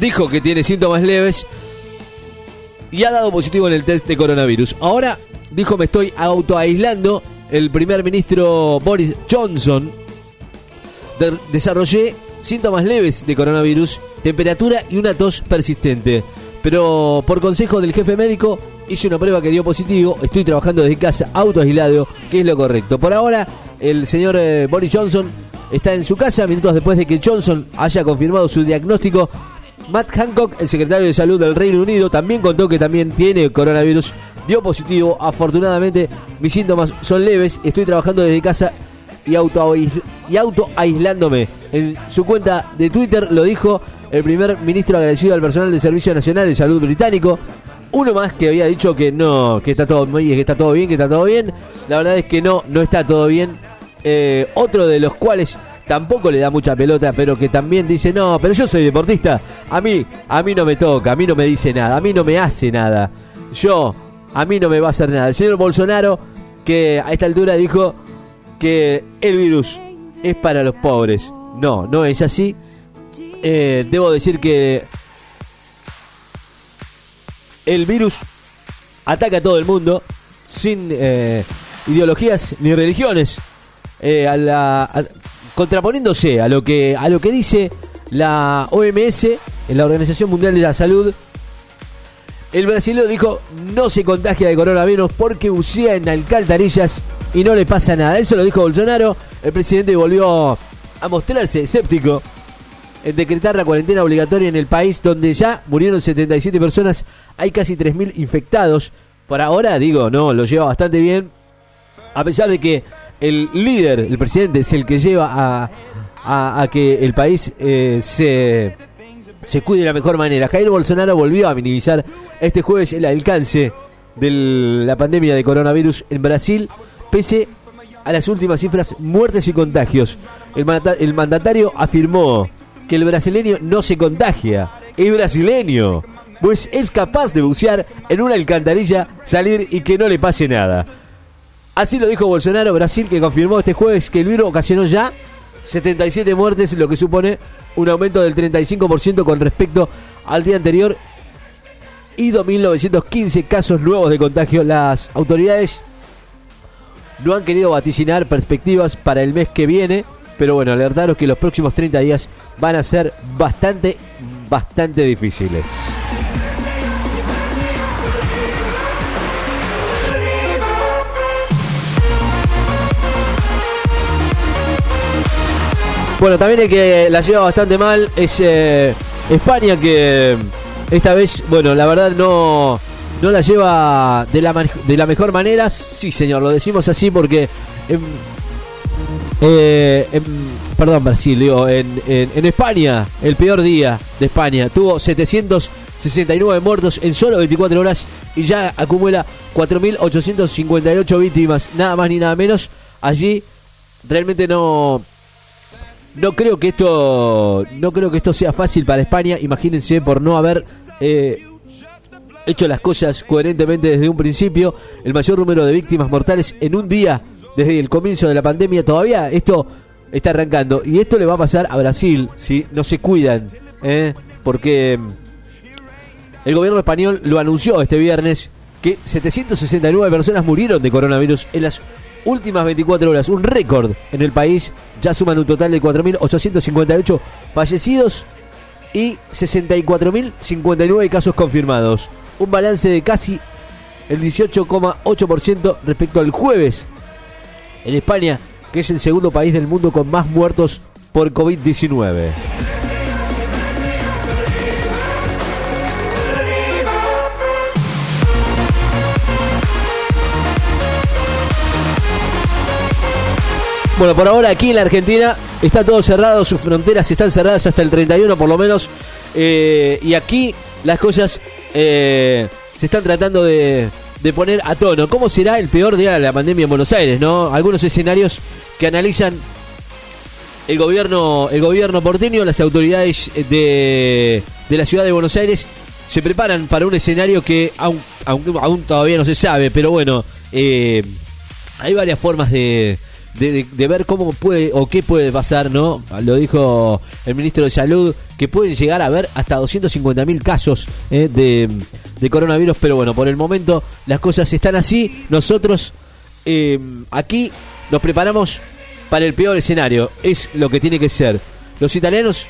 dijo que tiene síntomas leves y ha dado positivo en el test de coronavirus. Ahora dijo me estoy autoaislando. El primer ministro Boris Johnson de- desarrollé síntomas leves de coronavirus, temperatura y una tos persistente. Pero por consejo del jefe médico hice una prueba que dio positivo. Estoy trabajando desde casa, autoaislado, que es lo correcto. Por ahora, el señor eh, Boris Johnson está en su casa, minutos después de que Johnson haya confirmado su diagnóstico. Matt Hancock, el secretario de salud del Reino Unido, también contó que también tiene coronavirus. Dio positivo. Afortunadamente, mis síntomas son leves. Estoy trabajando desde casa y auto autoaislándome. En su cuenta de Twitter lo dijo el primer ministro agradecido al personal del Servicio Nacional de Salud británico. Uno más que había dicho que no, que está todo que está todo bien, que está todo bien. La verdad es que no, no está todo bien. Eh, otro de los cuales tampoco le da mucha pelota, pero que también dice, no, pero yo soy deportista. A mí, a mí no me toca, a mí no me dice nada, a mí no me hace nada. Yo, a mí no me va a hacer nada. El señor Bolsonaro, que a esta altura dijo que el virus es para los pobres. No, no es así. Eh, debo decir que el virus ataca a todo el mundo sin eh, ideologías ni religiones, eh, a la- contraponiéndose a lo que a lo que dice la OMS, la Organización Mundial de la Salud. El brasileño dijo no se contagia de coronavirus porque bucea en alcantarillas y no le pasa nada. Eso lo dijo Bolsonaro. El presidente volvió a mostrarse escéptico en decretar la cuarentena obligatoria en el país donde ya murieron 77 personas, hay casi 3.000 infectados. Por ahora, digo, no, lo lleva bastante bien, a pesar de que el líder, el presidente, es el que lleva a, a- que el país eh, se, se cuide de la mejor manera. Jair Bolsonaro volvió a minimizar este jueves el alcance de la pandemia de coronavirus en Brasil, pese a las últimas cifras muertes y contagios. El, mandata- el mandatario afirmó que el brasileño no se contagia, es brasileño, pues es capaz de bucear en una alcantarilla, salir y que no le pase nada. Así lo dijo Bolsonaro, Brasil, que confirmó este jueves que el virus ocasionó ya 77 muertes, lo que supone un aumento del 35% con respecto al día anterior y 2.915 casos nuevos de contagio. Las autoridades no han querido vaticinar perspectivas para el mes que viene, pero bueno, alertaros que los próximos 30 días van a ser bastante, bastante difíciles. Bueno, también el que la lleva bastante mal es eh, España, que esta vez, bueno, la verdad no, no la lleva de la, de la mejor manera. Sí, señor, lo decimos así porque... em, eh, perdón, Brasil, digo, en, en- en España, el peor día de España, tuvo 769 muertos en solo 24 horas y ya acumula 4.858 víctimas, nada más ni nada menos. Allí realmente no, no creo que esto, no creo que esto sea fácil para España. Imagínense por no haber eh, hecho las cosas coherentemente desde un principio. El mayor número de víctimas mortales en un día desde el comienzo de la pandemia. Todavía esto está arrancando. Y esto le va a pasar a Brasil si no se cuidan. ¿eh? Porque mm, el gobierno español lo anunció este viernes que 769 personas murieron de coronavirus en las últimas 24 horas. Un récord en el país. Ya suman un total de 4.858 fallecidos y 64.059 casos confirmados. Un balance de casi el 18,8% respecto al jueves en España, que es el segundo país del mundo con más muertos por COVID-19. Bueno, por ahora aquí en la Argentina está todo cerrado, sus fronteras están cerradas hasta el 31 por lo menos. eh, y aquí las cosas eh, se están tratando de, de poner a tono. ¿Cómo será el peor día de la pandemia en Buenos Aires? no Algunos escenarios que analizan el gobierno, el gobierno porteño, las autoridades de, de la ciudad de Buenos Aires se preparan para un escenario que aún, aún, aún todavía no se sabe, pero bueno, eh, hay varias formas de, de, ver cómo puede o qué puede pasar, ¿no? Lo dijo el ministro de Salud, que pueden llegar a haber hasta 250.000 casos eh, de, coronavirus, pero bueno, por el momento las cosas están así. Nosotros eh, aquí nos preparamos para el peor escenario, es lo que tiene que ser. Los italianos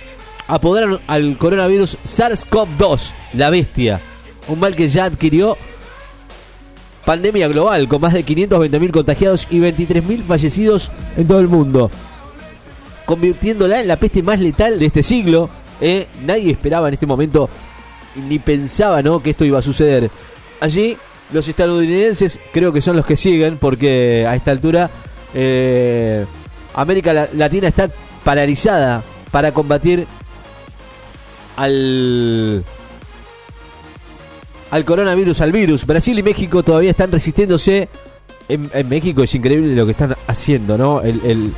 apodaron al coronavirus SARS-CoV-2, la bestia, un mal que ya adquirió pandemia global con más de 520.000 contagiados y 23.000 fallecidos en todo el mundo, convirtiéndola en la peste más letal de este siglo. ¿eh? Nadie esperaba en este momento ni pensaba ¿no? que esto iba a suceder. Allí los estadounidenses creo que son los que siguen porque a esta altura eh, América Latina está paralizada para combatir al al coronavirus, al virus. Brasil y México todavía están resistiéndose. En, México es increíble lo que están haciendo, ¿no? El,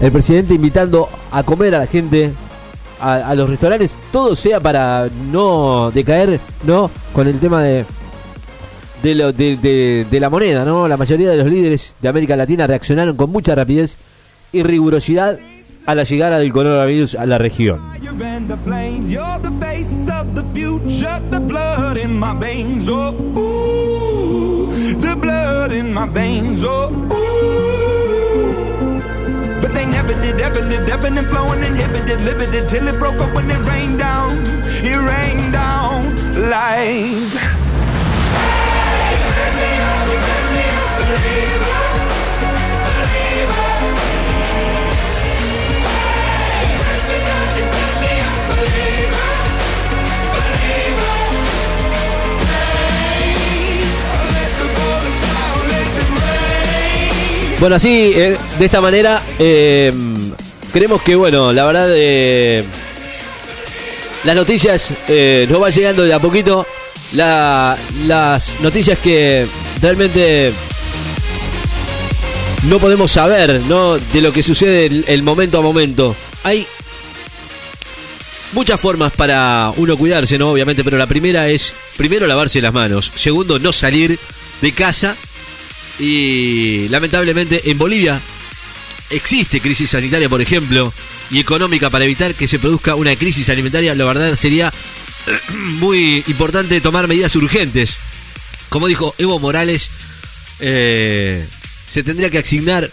el, presidente invitando a comer a la gente, a, los restaurantes, todo sea para no decaer, ¿no? Con el tema de, de, de, la moneda, ¿no? La mayoría de los líderes de América Latina reaccionaron con mucha rapidez y rigurosidad a la llegada del coronavirus a la región. They never did, ever lived, ebbing and flowing, inhibited, limited, till it broke up when it rained down. It rained down like. Bueno, así, eh, de esta manera, eh, creemos que, bueno, la verdad, eh, las noticias nos van llegando de a poquito. las noticias que realmente no podemos saber, ¿no? De lo que sucede el momento a momento. Hay muchas formas para uno cuidarse, ¿no? Obviamente, pero la primera es, primero, lavarse las manos. Segundo, no salir de casa y lamentablemente en Bolivia existe crisis sanitaria, por ejemplo, y económica para evitar que se produzca una crisis alimentaria. La verdad sería muy importante tomar medidas urgentes. Como dijo Evo Morales, eh, se tendría que asignar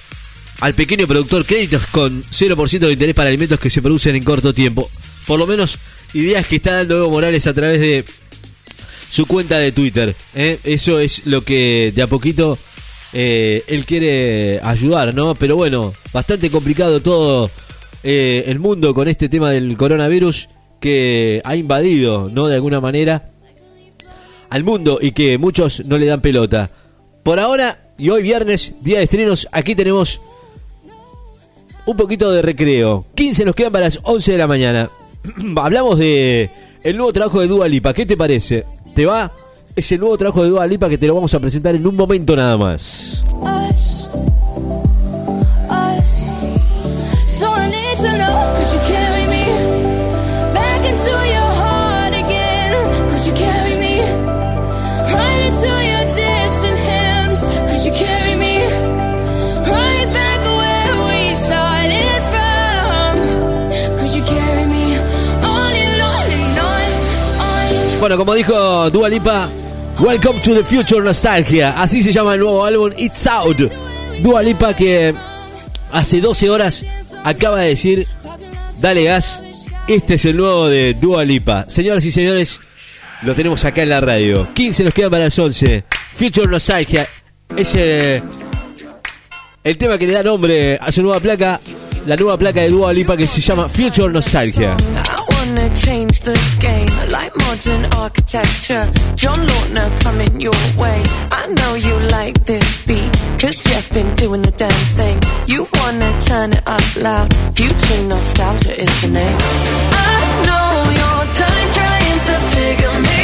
al pequeño productor créditos con 0% de interés para alimentos que se producen en corto tiempo. Por lo menos ideas que está dando Evo Morales a través de su cuenta de Twitter. ¿eh? Eso es lo que de a poquito eh, él quiere ayudar, ¿no? Pero bueno, bastante complicado todo eh, el mundo con este tema del coronavirus que ha invadido, ¿no? De alguna manera al mundo y que muchos no le dan pelota. Por ahora, y hoy viernes, día de estrenos, aquí tenemos un poquito de recreo. 15 nos quedan para las 11 de la mañana. Hablamos de el nuevo trabajo de Dua Lipa. ¿Qué te parece? ¿Te va? Es el nuevo trabajo de Dua Lipa que te lo vamos a presentar en un momento nada más. Bueno, como dijo Dua Lipa, Welcome to the Future Nostalgia. Así se llama el nuevo álbum It's Out. Dua Lipa que hace 12 horas acaba de decir, dale gas, este es el nuevo de Dua Lipa. Señoras y señores, lo tenemos acá en la radio. 15 nos quedan para las 11. Future Nostalgia es el tema que le da nombre a su nueva placa, la nueva placa de Dua Lipa que se llama Future Nostalgia. Change the game like modern architecture. John Lautner coming your way. I know you like this beat, cause Jeff been doing the damn thing. You wanna turn it up loud. Future nostalgia is the name. I know you're done trying to figure me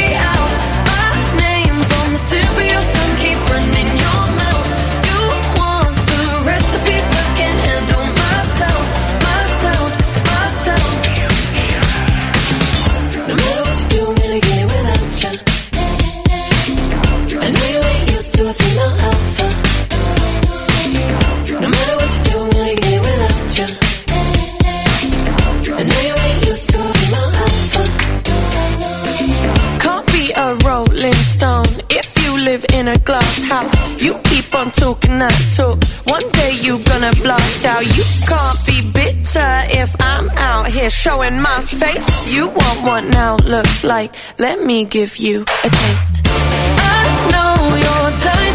in a glass house. You keep on talking that talk. One day you gonna blast out. You can't be bitter if I'm out here showing my face. You want what now looks like. Let me give you a taste. I know you're done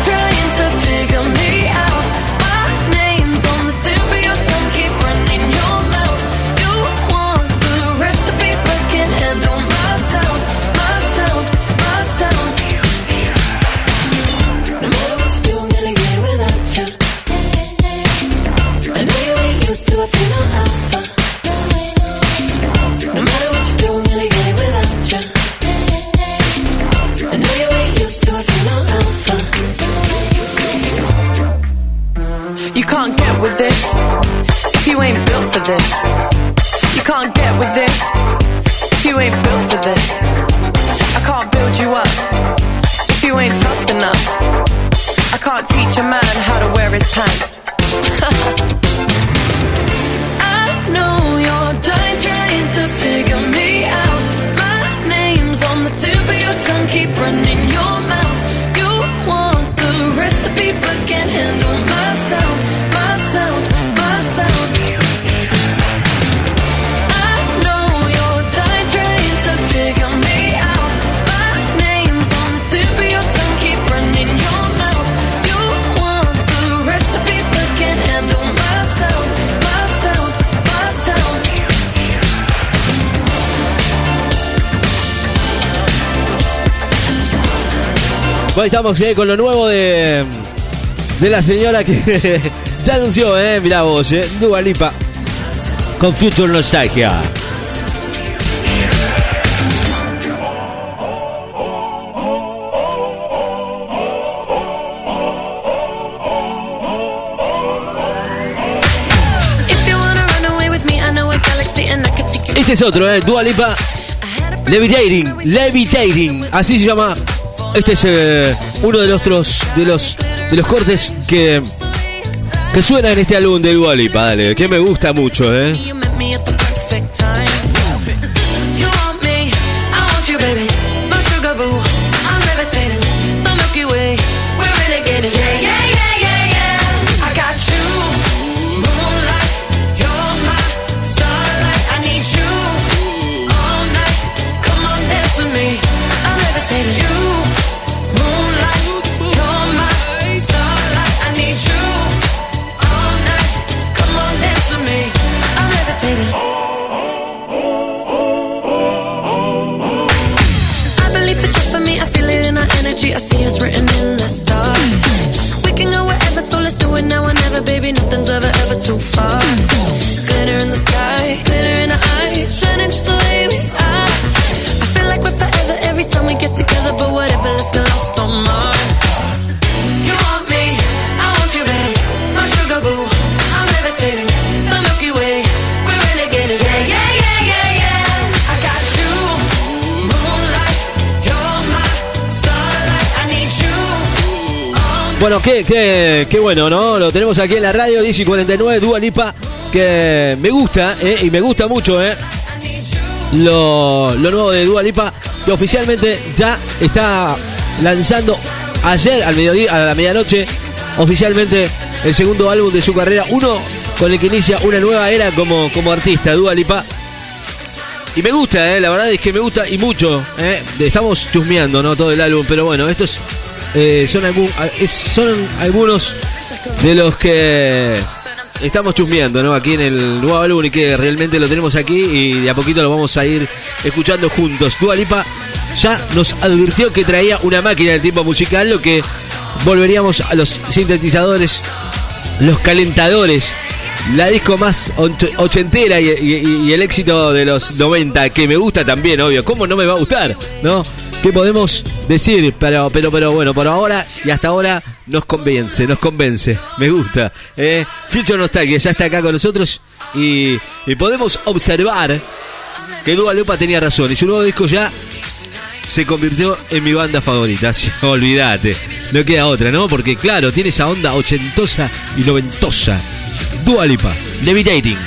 Bueno, estamos eh, con lo nuevo de, de la señora que ya anunció, eh, mirá vos, eh, Dua Lipa con Future Nostalgia. Este es otro, eh, Dua Lipa Levitating, Levitating, así se llama. Este es eh, uno de los otros- de los de los cortes que que suena en este álbum de Dua Lipa, dale, que me gusta mucho, eh. Bueno, qué, qué, qué bueno, ¿no? Lo tenemos aquí en la radio 10 y 49, Dua que me gusta, ¿eh? y me gusta mucho, ¿eh? Lo, lo nuevo de Dua Lipa, que oficialmente ya está lanzando ayer al mediodía, a la medianoche, oficialmente el segundo álbum de su carrera, uno con el que inicia una nueva era como, como artista, Dua Lipa. Y me gusta, eh, la verdad es que me gusta y mucho. eh. Estamos chusmeando, ¿no? Todo el álbum, pero bueno, estos eh, es- son algunos de los que estamos chusmeando, ¿no? Aquí en el nuevo álbum y que realmente lo tenemos aquí y de a poquito lo vamos a ir escuchando juntos. Dua Lipa ya nos advirtió que traía una máquina del tiempo musical, lo que volveríamos a los sintetizadores, los calentadores. La disco más och- ochentera y, y- y el éxito de los 90, que me gusta también, obvio. ¿Cómo no me va a gustar? ¿No? ¿Qué podemos decir? Pero, pero, bueno, por ahora y hasta ahora nos convence, nos convence. Me gusta. ¿eh? Future Nostalgia ya está acá con nosotros y, podemos observar que Dua Lipa tenía razón. Y su nuevo disco ya se convirtió en mi banda favorita. Olvídate. No queda otra, ¿no? Porque claro, tiene esa onda ochentosa y noventosa. Dua Lipa, Levitating.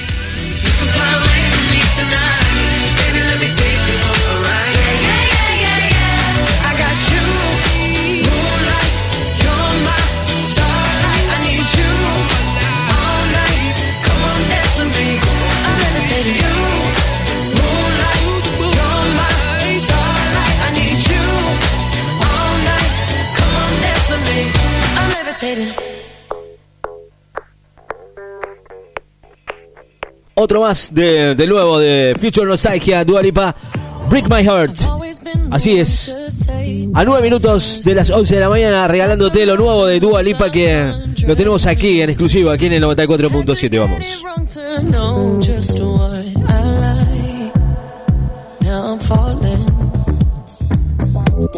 Otro más de, de nuevo de Future Nostalgia, Dua Lipa, Break My Heart. Así es. A nueve minutos de las 11 de la mañana regalándote lo nuevo de Dua Lipa que lo tenemos aquí en exclusivo, aquí en el 94.7. Vamos.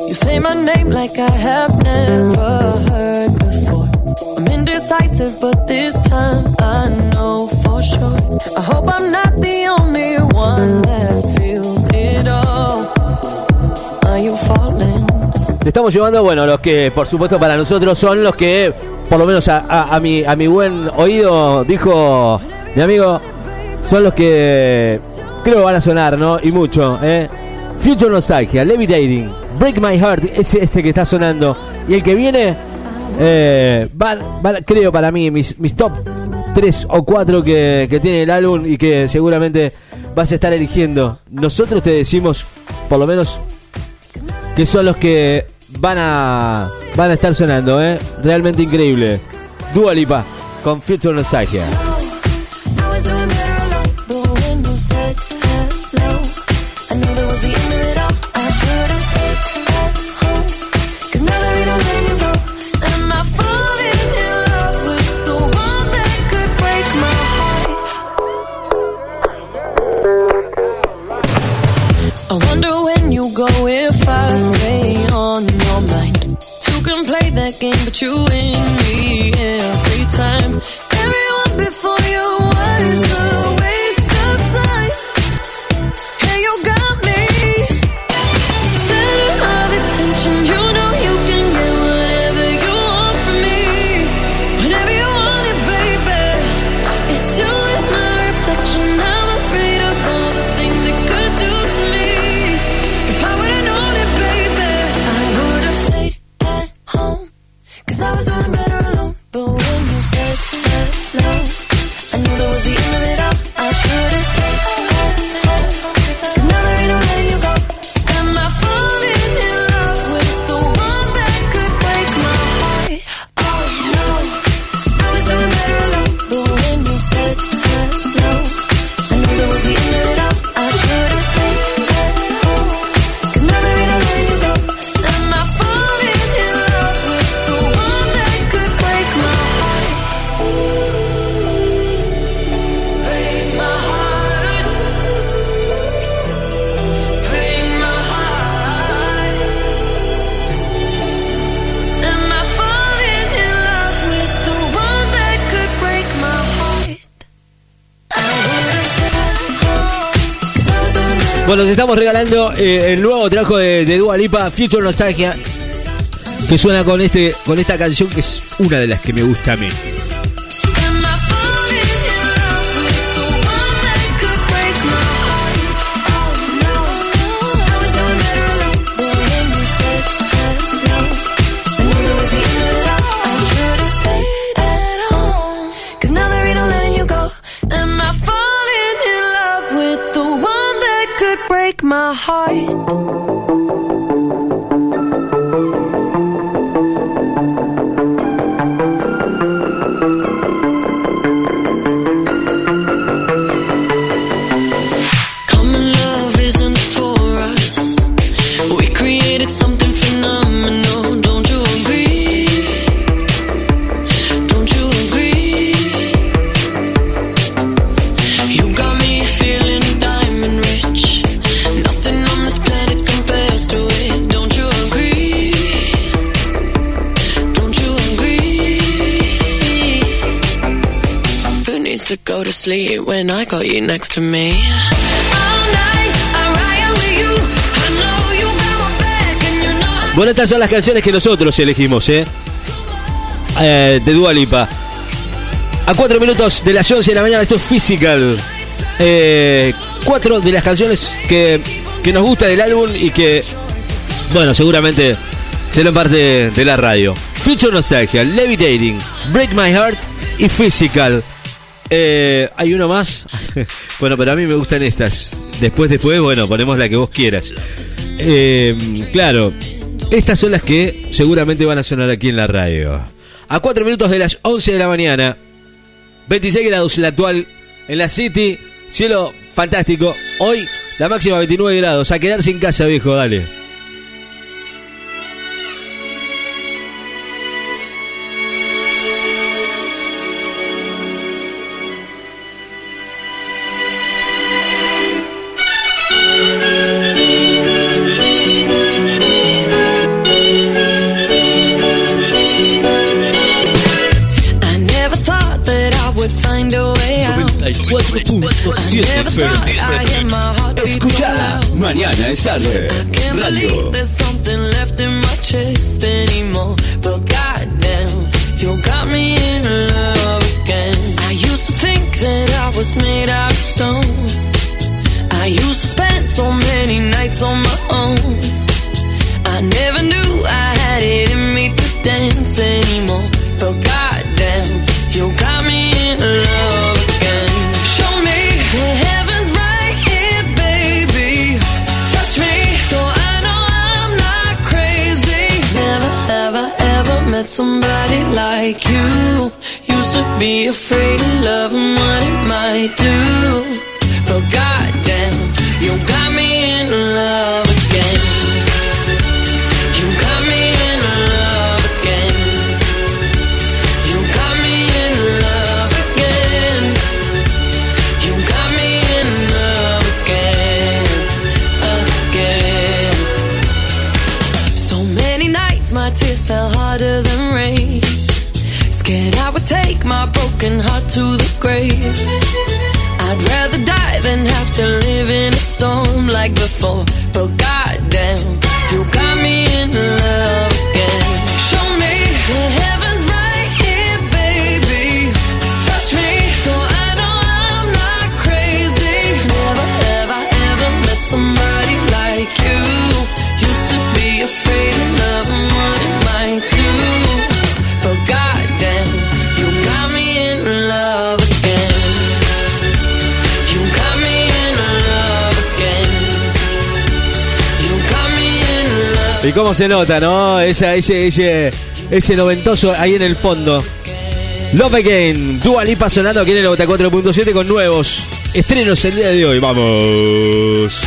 You say my name like I have never heard before. I'm indecisive, but this time I know estamos llevando, bueno, los que por supuesto para nosotros son los que, por lo menos a, a- a mi, a mi buen oído, dijo mi amigo, son los que creo van a sonar, ¿no? Y mucho, ¿eh? Future Nostalgia, Levitating, Break My Heart, es este que está sonando. Y el que viene, eh, van- creo para mí, mis, mis top 3 o 4 que, que tiene el álbum y que seguramente vas a estar eligiendo. Nosotros te decimos, por lo menos, que son los que van a van a estar sonando, ¿eh? Realmente increíble. Dua Lipa con Future Nostalgia. Bueno, te estamos regalando eh, el nuevo trabajo de, de Future Nostalgia, que suena con este con esta canción que es una de las que me gusta a mí. My heart? When I got you next to me? Bueno, estas son las canciones que nosotros elegimos, ¿eh? Eh, de Dua Lipa. A 4 minutos de las 11 de la mañana, esto es Physical. Eh, cuatro de las canciones que, que nos gusta del álbum y que, bueno, seguramente serán parte de la radio. Future Nostalgia, Levitating, Break My Heart y Physical. Eh, Hay uno más. bueno, pero a mí me gustan estas. Después, después, bueno, ponemos la que vos quieras. Eh, claro, estas son las que seguramente van a sonar aquí en la radio. A 4 minutos de las 11 de la mañana, 26 grados la actual en la City. Cielo fantástico. Hoy la máxima 29 grados. A quedarse en casa, viejo, dale. Can't Radio. Cómo se nota, ¿no? Esa, ese, ese, ese noventoso ahí en el fondo. Love Again, Dua Lipa sonando aquí en el 94.7 con nuevos estrenos el día de hoy. Vamos.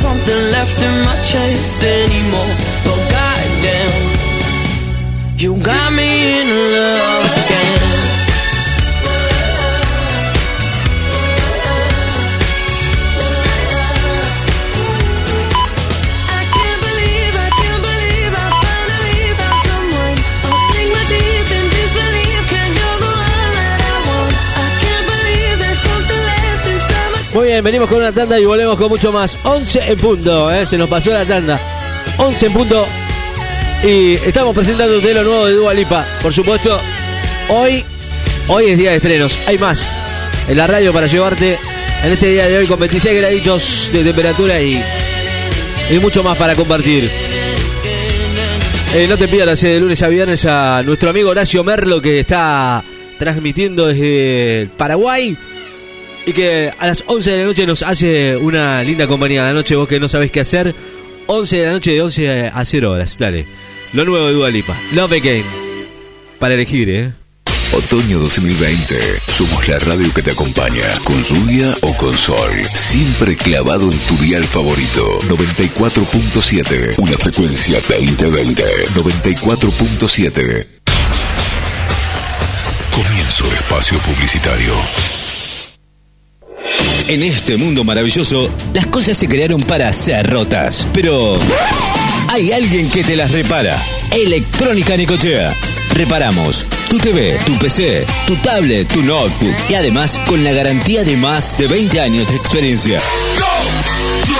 Something left in my chest anymore. But goddamn, you got me in love venimos con una tanda y volvemos con mucho más. 11 en punto, ¿eh? se nos pasó la tanda. 11 en punto. Y estamos presentándote lo nuevo de Dua Lipa. Por supuesto, hoy, hoy es día de estrenos. Hay más en la radio para llevarte en este día de hoy con 26 graditos de temperatura y, y mucho más para compartir. Eh, no te pierdas de lunes a viernes a nuestro amigo Horacio Merlo que está transmitiendo desde Paraguay y que a las 11 de la noche nos hace una linda compañía. La noche vos que no sabés qué hacer, 11 de la noche de 11 a 0 horas. Dale. Lo nuevo de Dua Lipa. Love Again. Para elegir, ¿eh? Otoño 2020. Somos la radio que te acompaña, con lluvia o con sol. Siempre clavado en tu dial favorito. 94.7. Una frecuencia 2020. 94.7. Comienzo espacio publicitario. En este mundo maravilloso, las cosas se crearon para ser rotas. Pero hay alguien que te las repara. Electrónica Nicochea. Reparamos tu TV, tu PC, tu tablet, tu notebook y además con la garantía de más de 20 años de experiencia.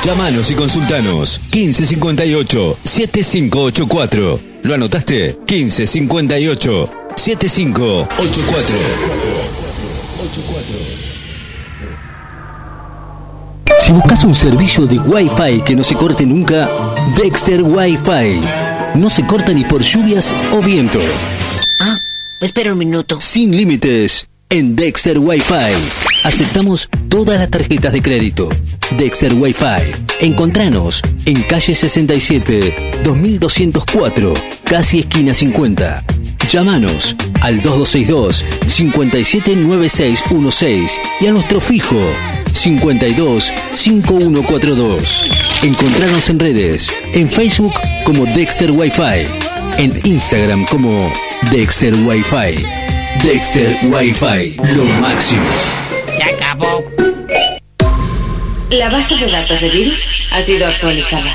Llámanos y consultanos 1558 7584. ¿Lo anotaste? 1558 7584. Si buscas un servicio de Wi-Fi que no se corte nunca, Dexter Wi-Fi. No se corta ni por lluvias o viento. Ah, espera un minuto. Sin límites en Dexter Wi-Fi. Aceptamos todas las tarjetas de crédito. Dexter Wi-Fi. Encontranos en calle 67, 2204, casi esquina 50. Llámanos al 2262 579616 y a nuestro fijo 52 5142. Encontrarnos en redes, en Facebook como Dexter Wi-Fi, en Instagram como Dexter Wi-Fi. Dexter Wi-Fi, lo máximo. Se acabó. La base de datos de virus ha sido actualizada.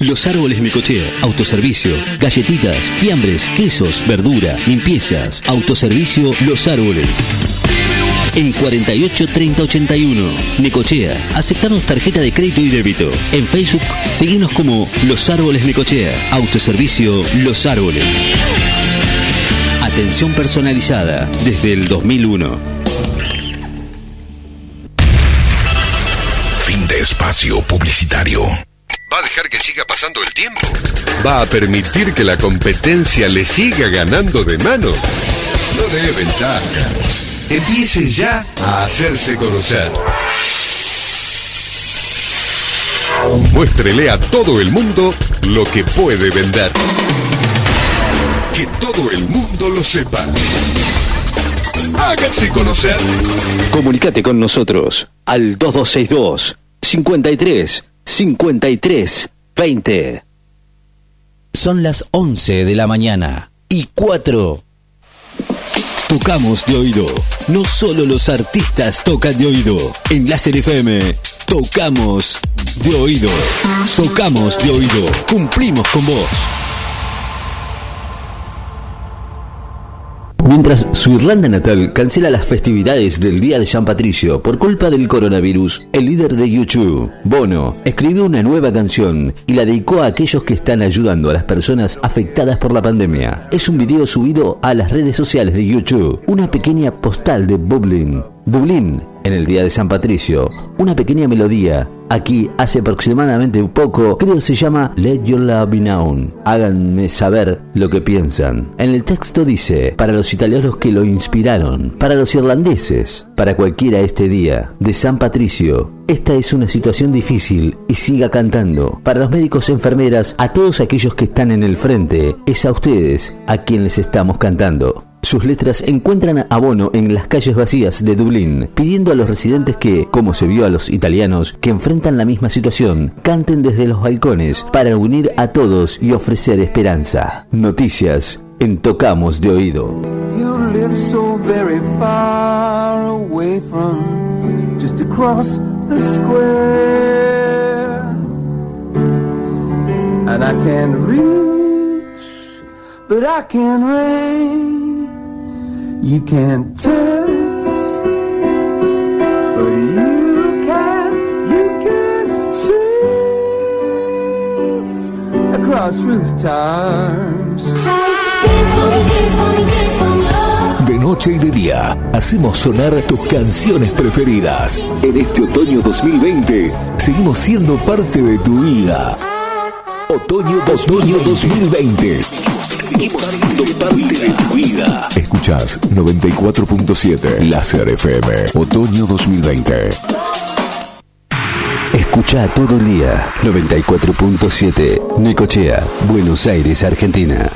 Los Árboles Necochea, autoservicio, galletitas, fiambres, quesos, verdura, limpiezas, autoservicio Los Árboles. En 48 30 81, Necochea, aceptamos tarjeta de crédito y débito. En Facebook, seguimos como Los Árboles Necochea, autoservicio Los Árboles. Atención personalizada desde el 2001. Fin de espacio publicitario. ¿Va a dejar que siga pasando el tiempo? ¿Va a permitir que la competencia le siga ganando de mano? No dé ventaja. Empiece ya a hacerse conocer. Muéstrele a todo el mundo lo que puede vender. Que todo el mundo lo sepa. Hágase conocer. Comunicate con nosotros al 2262 53 53 20. Son las 11 de la mañana y 4. Tocamos de oído. No solo los artistas tocan de oído. En Láser FM, tocamos de oído. Tocamos de oído. Cumplimos con vos. Mientras su Irlanda natal cancela las festividades del Día de San Patricio por culpa del coronavirus, el líder de YouTube, Bono, escribió una nueva canción y la dedicó a aquellos que están ayudando a las personas afectadas por la pandemia. Es un video subido a las redes sociales de YouTube, una pequeña postal de Dublín. Dublín, en el Día de San Patricio, una pequeña melodía. Aquí hace aproximadamente un poco, creo se llama Let Your Love Be Known. Háganme saber lo que piensan. En el texto dice, para los italianos que lo inspiraron, para los irlandeses, para cualquiera este día de San Patricio. Esta es una situación difícil y siga cantando. Para los médicos, enfermeras, a todos aquellos que están en el frente, es a ustedes a quien les estamos cantando. Sus letras encuentran abono en las calles vacías de Dublín, pidiendo a los residentes que, como se vio a los italianos que enfrentan la misma situación, canten desde los balcones para unir a todos y ofrecer esperanza. Noticias en Tocamos de Oído. And I can but I can. You can't touch, but you can, you can see across rooftops. De noche y de día, hacemos sonar tus canciones preferidas. En este otoño 2020, seguimos siendo parte de tu vida. Otoño, otoño 2020. Seguimos siendo parte de tu vida. Escuchás 94.7 Láser FM. Otoño 2020. Escucha todo el día 94.7 Necochea, Buenos Aires, Argentina.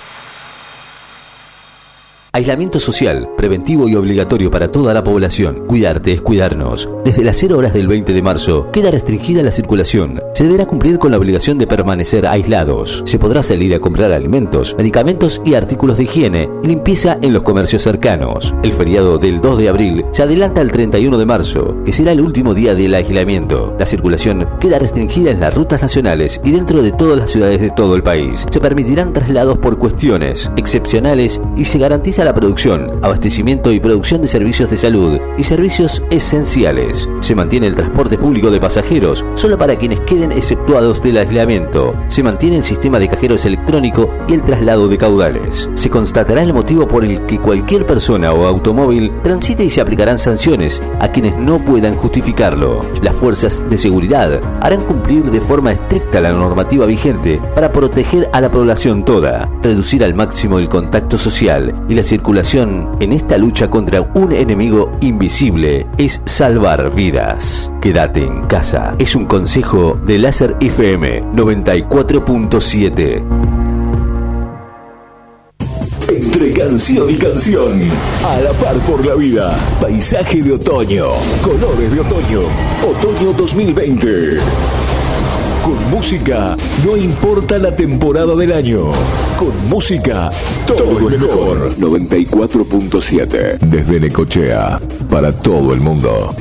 Aislamiento social, preventivo y obligatorio para toda la población. Cuidarte es cuidarnos. Desde las 0 horas del 20 de marzo queda restringida la circulación. Se deberá cumplir con la obligación de permanecer aislados. Se podrá salir a comprar alimentos, medicamentos y artículos de higiene y limpieza en los comercios cercanos. El feriado del 2 de abril se adelanta al 31 de marzo, que será el último día del aislamiento. La circulación queda restringida en las rutas nacionales y dentro de todas las ciudades de todo el país. Se permitirán traslados por cuestiones excepcionales y se garantiza la producción, abastecimiento y producción de servicios de salud y servicios esenciales. Se mantiene el transporte público de pasajeros solo para quienes queden exceptuados del aislamiento. Se mantiene el sistema de cajeros electrónico y el traslado de caudales. Se constatará el motivo por el que cualquier persona o automóvil transite y se aplicarán sanciones a quienes no puedan justificarlo. Las fuerzas de seguridad harán cumplir de forma estricta la normativa vigente para proteger a la población toda, reducir al máximo el contacto social y la circulación en esta lucha contra un enemigo invisible es salvar vidas. Quédate en casa. Es un consejo de Láser FM 94.7. Entre canción y canción, a la par por la vida, paisaje de otoño, colores de otoño, otoño 2020. Con música, no importa la temporada del año. Con música, todo es mejor. 94.7, desde Necochea, para todo el mundo.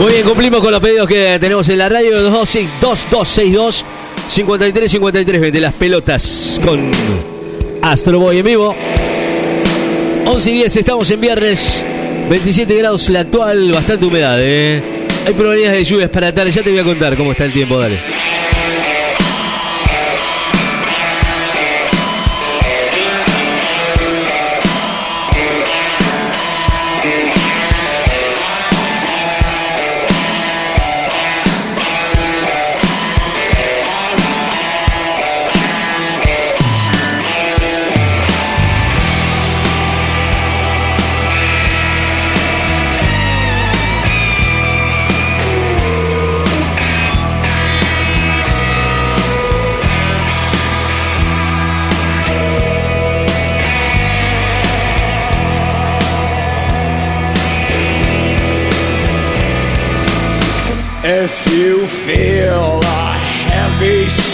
Muy bien, cumplimos con los pedidos que tenemos en la radio 2262 53 53 20 las pelotas con Astro Boy en vivo. 11 y 10, estamos en viernes. 27 grados la actual, bastante humedad, ¿eh? Hay probabilidades de lluvias para tarde. Ya te voy a contar cómo está el tiempo, dale.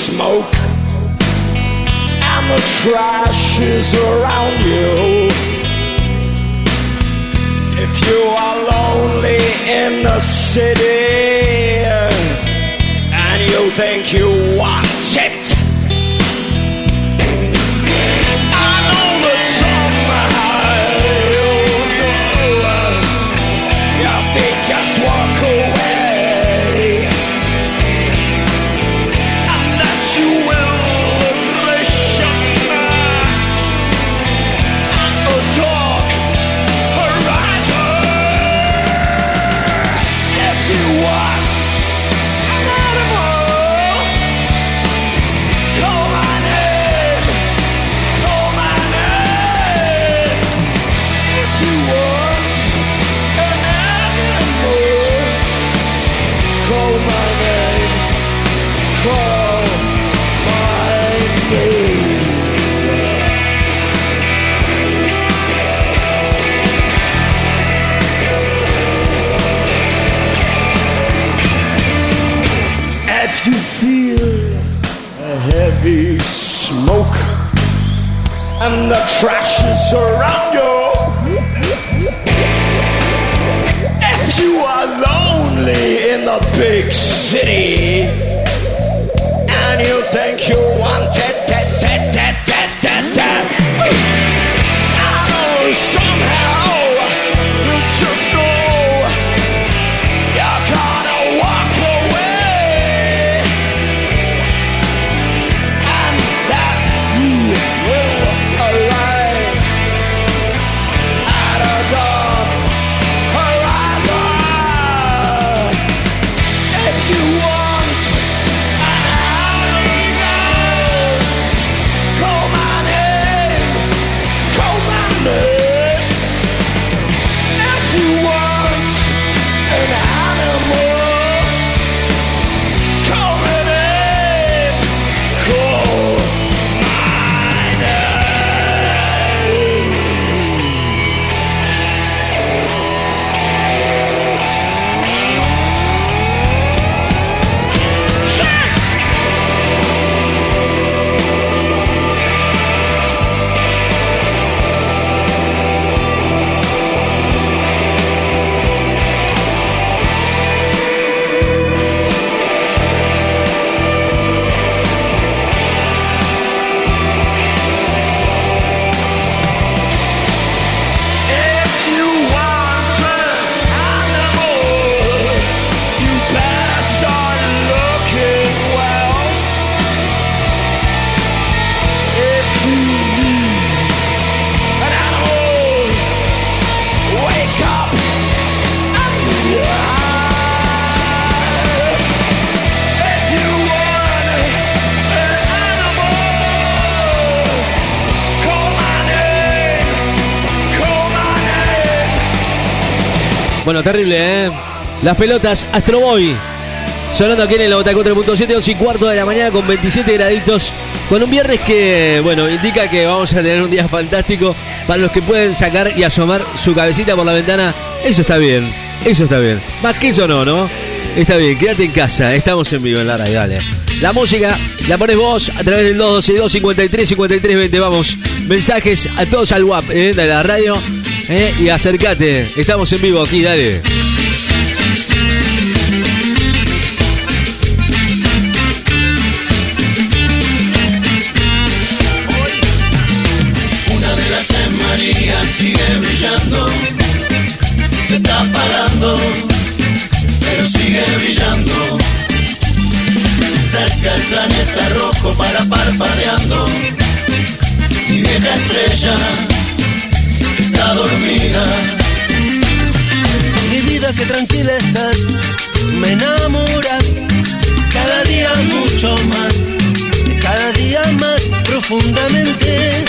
Smoke and the trash is around you, if you are lonely in the city and you think you want and the trash is around you, if you are lonely in the big city and you think you want it, Bueno, terrible, ¿eh? Las pelotas Astro Boy. Sonando aquí en el 94.7, 11 y cuarto de la mañana con 27 graditos. Con un viernes que, bueno, indica que vamos a tener un día fantástico para los que pueden sacar y asomar su cabecita por la ventana. Eso está bien, eso está bien. Más que eso no, ¿no? Está bien, quédate en casa, estamos en vivo en la radio, dale. La música la pones vos a través del 212 53 53 20. Vamos, mensajes a todos al WAP ¿eh? de la radio ¿eh? y acércate. Estamos en vivo aquí, dale. Una de las tres Marías sigue brillando, se está apagando, pero sigue brillando. Cerca el planeta rojo para parpadeando, mi vieja estrella mi vida que tranquila estás, me enamora. Cada día mucho más, cada día más profundamente,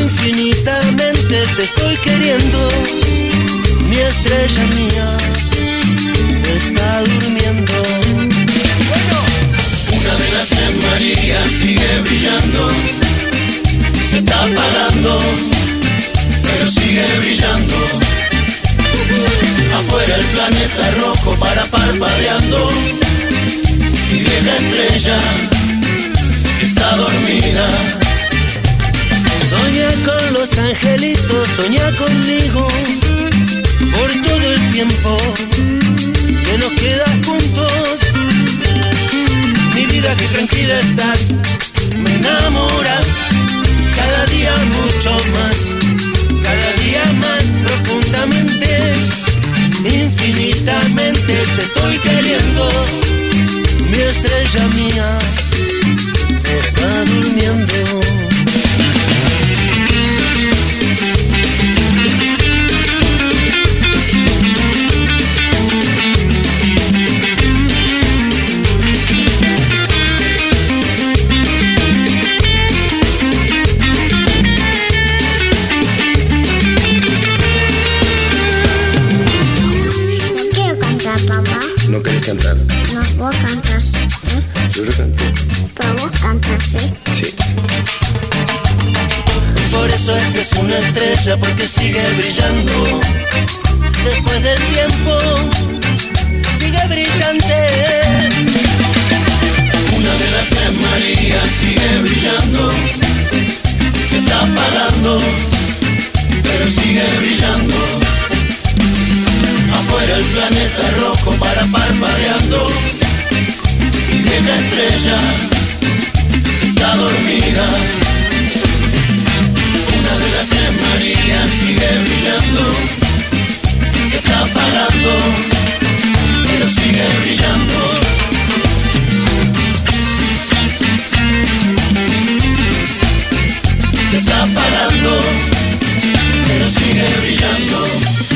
infinitamente te estoy queriendo, mi estrella mía conmigo por todo el tiempo que nos queda juntos. Mi vida que tranquila estás, me enamora cada día mucho más, cada día más profundamente, infinitamente te estoy queriendo, mi estrella mía se está durmiendo. Planeta rojo para parpadeando. Mi vieja estrella está dormida. Una de las tres Marías sigue brillando, se está apagando, pero sigue brillando. Se está apagando, pero sigue brillando.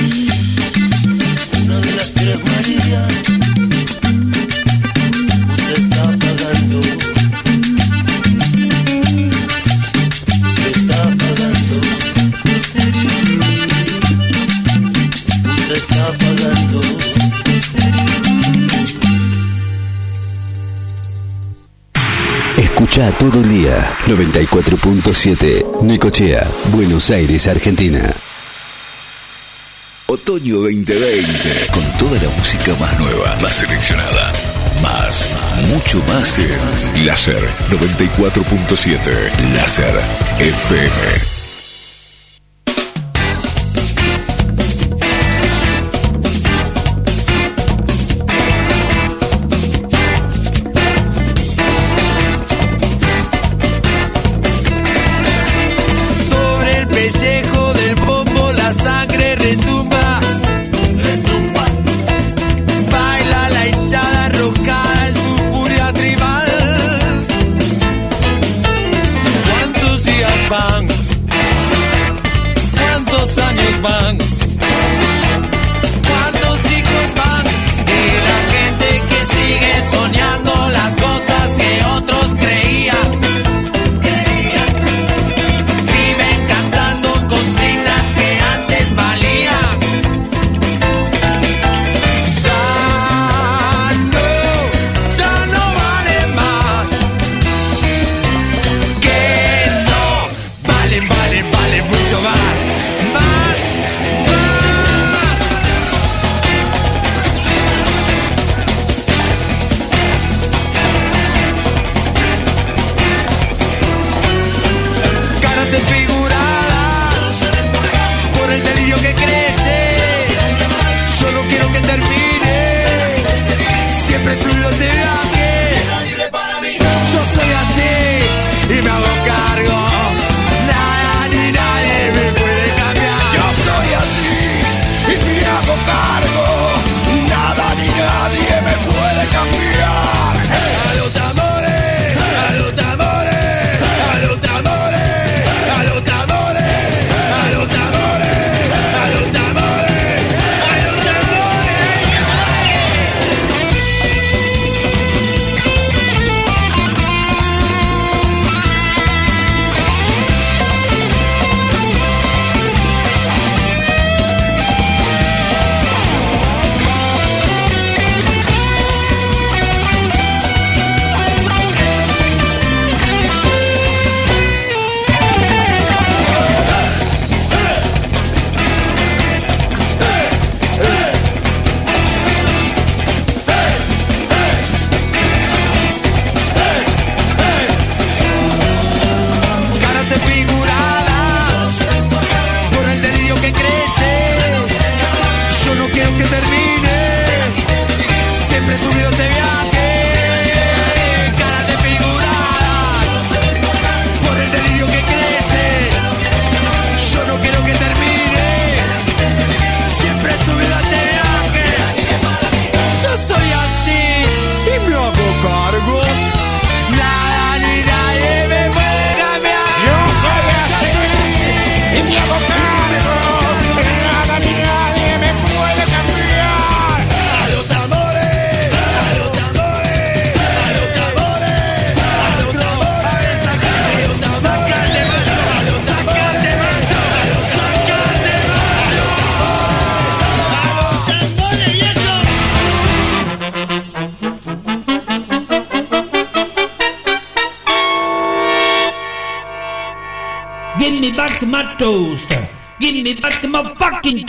Escucha todo el día 94.7 Necochea, Buenos Aires, Argentina. Otoño 2020 con toda la música más nueva, más seleccionada, más, mucho más en Láser 94.7 Láser FM.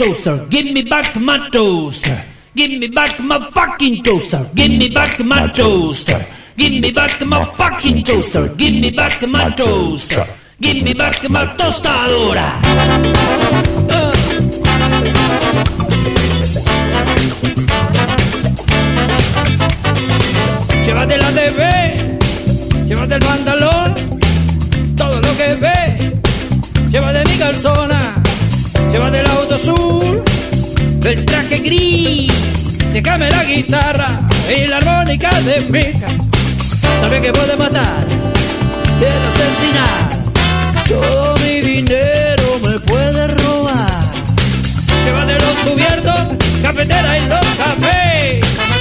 Toaster. Give me back my toaster. Give me back my fucking toaster. Give me back my toaster. Give me back my fucking toaster. Give me back my toaster. Give me back my tostadora. Llévate la TV, llévate el pantalón, gris, déjame la guitarra y la armónica de pica. Sabe que puede matar, puede asesinar, todo mi dinero me puede robar. Llévate los cubiertos, cafetera y los cafés.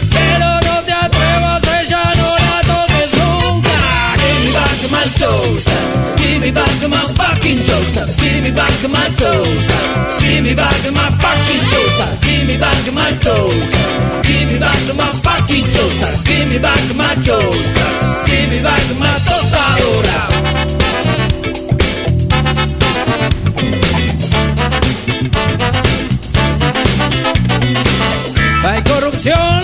My toaster. Give me back my fucking toaster. Give me back my toaster. Give me back my fucking toaster. Give me back my toaster. Give me back my fucking toaster. Give me back my toaster. Give me back my tostadora. Hay corrupción,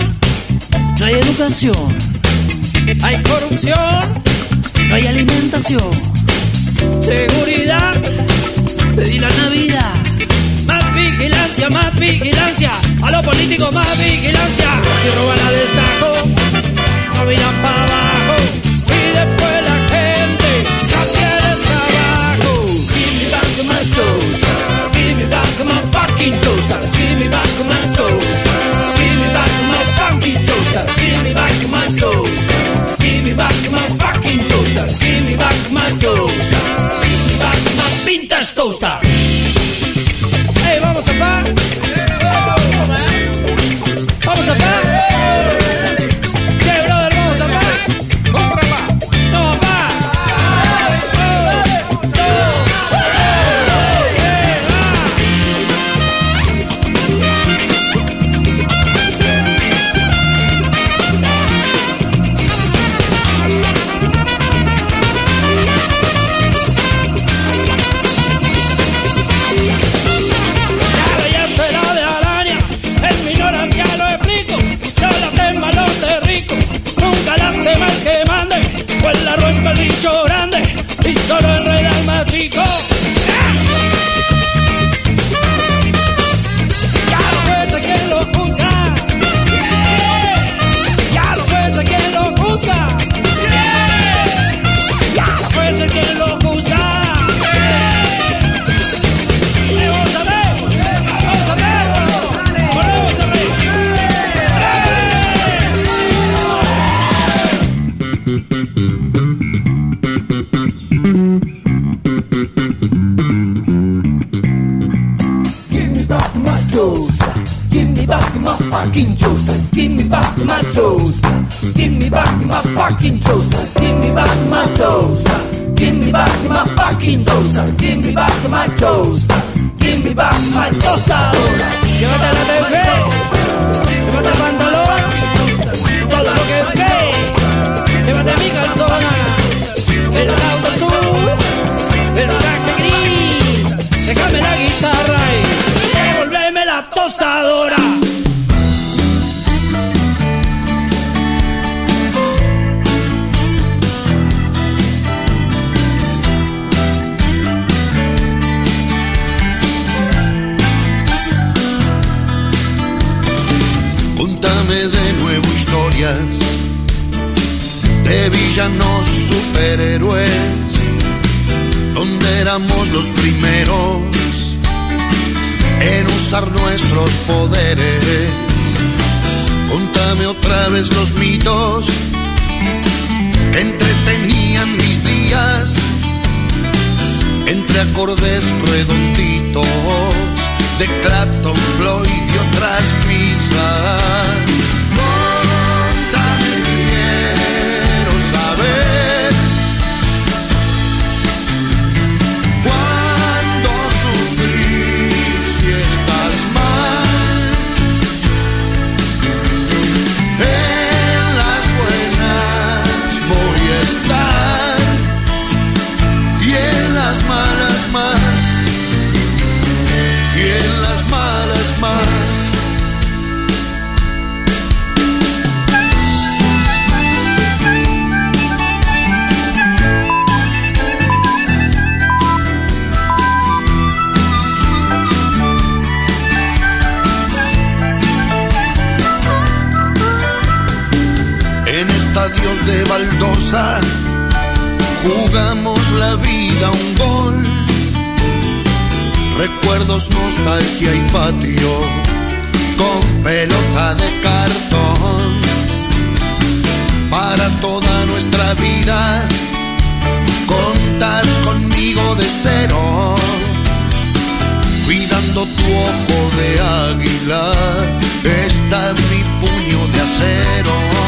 no hay educación. Hay corrupción, no hay alimentación. Seguridad, pedí la Navidad. Más vigilancia, más vigilancia. A los políticos más vigilancia. Si roban a destajo, no miran para abajo. Y después la gente cambia de trabajo. Give me back my toaster. Give me back my fucking toaster. Give me back my toaster. Give me back my fucking toaster. Give me back my toaster. Give me back my fucking back back de villanos superhéroes, donde éramos los primeros en usar nuestros poderes. Contame otra vez los mitos que entretenían mis días entre acordes redonditos de Clapton, Floyd y otras misas. Jugamos la vida un gol. Recuerdos, nostalgia y patio, con pelota de cartón. Para toda nuestra vida, contas conmigo de cero cuidando tu ojo de águila, está mi puño de acero.